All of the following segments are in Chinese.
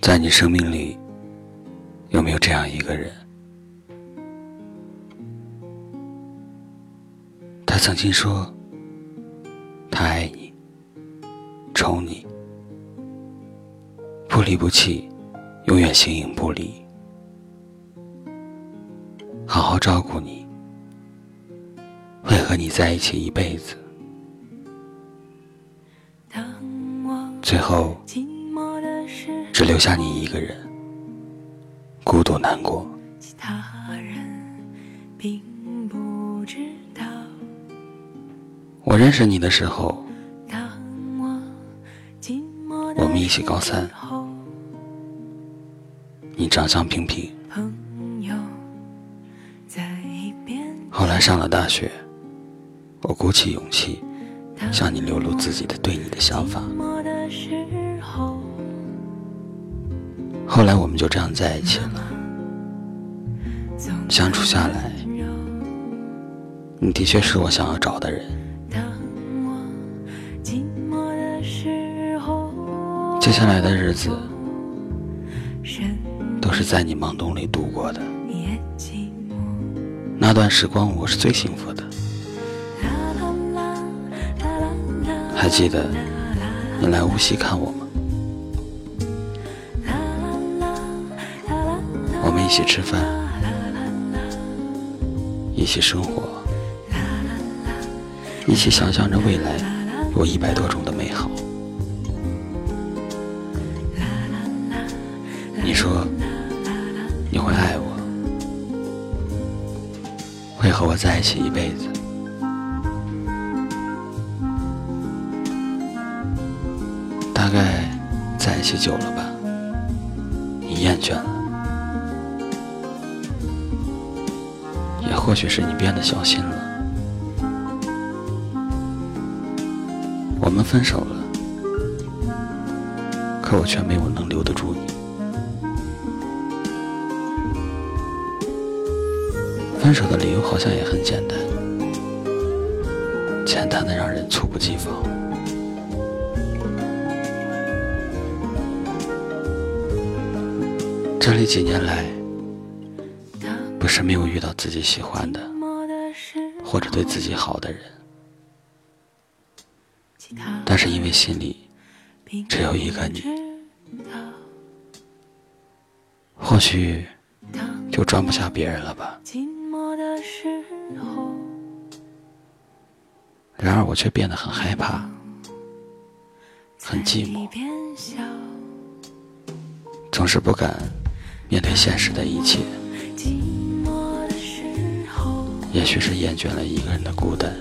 在你生命里，有没有这样一个人？他曾经说，他爱你，宠你，不离不弃，永远形影不离，好好照顾你，会和你在一起一辈子。最后，只留下你一个人，孤独难过。我认识你的时候，我们一起高三，你长相平平。后来上了大学，我鼓起勇气向你流露自己的对你的想法。后来我们就这样在一起了，相处下来，你的确是我想要找的人。接下来的日子，都是在你盲洞里度过的。那段时光，我是最幸福的。还记得你来无锡看我吗？一起吃饭，一起生活，一起想象着未来有一百多种的美好。你说你会爱我，会和我在一起一辈子。大概在一起久了吧，你厌倦了。也或许是你变得小心了，我们分手了，可我却没有能留得住你。分手的理由好像也很简单，简单的让人猝不及防。这里几年来。是没有遇到自己喜欢的，或者对自己好的人，但是因为心里只有一个你，或许就装不下别人了吧。然而我却变得很害怕，很寂寞，总是不敢面对现实的一切。也许是厌倦了一个人的孤单，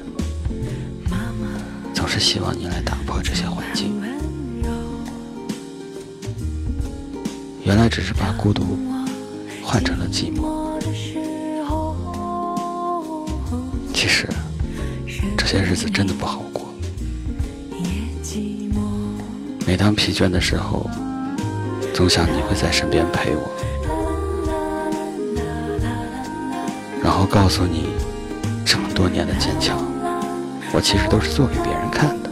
总是希望你来打破这些环境。原来只是把孤独换成了寂寞。其实这些日子真的不好过。每当疲倦的时候，总想你会在身边陪我，告诉你。这么多年的坚强，我其实都是做给别人看的。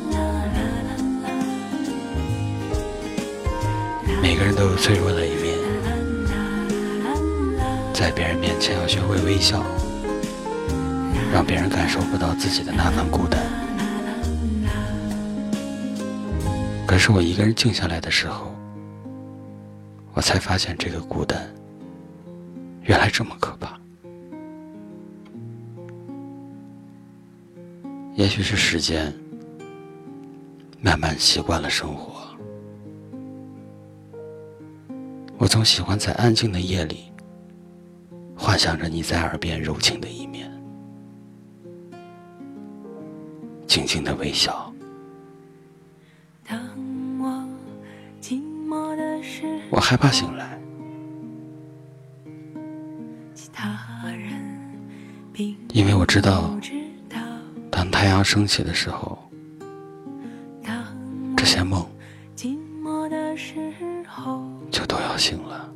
每个人都有脆弱的一面，在别人面前要学会微笑，让别人感受不到自己的那份孤单。可是我一个人静下来的时候，我才发现这个孤单原来这么可怕。也许是时间慢慢习惯了生活，我总喜欢在安静的夜里，幻想着你在耳边柔情的一面，静静的微笑。我害怕醒来，因为我知道。太阳升起的时候，这些梦就都要醒了。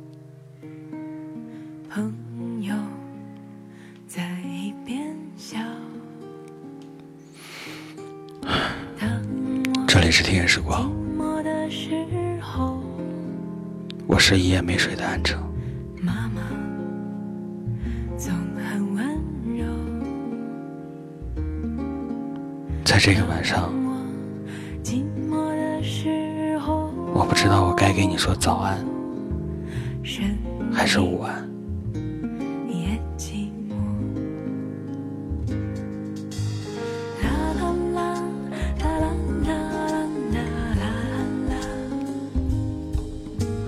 朋友在一边笑。这里是听夜时光，我是一夜没睡的安城。这个晚上，我不知道我该给你说早安，还是午安。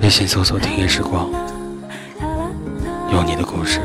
微信搜索“听夜时光”，有你的故事。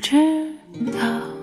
知道。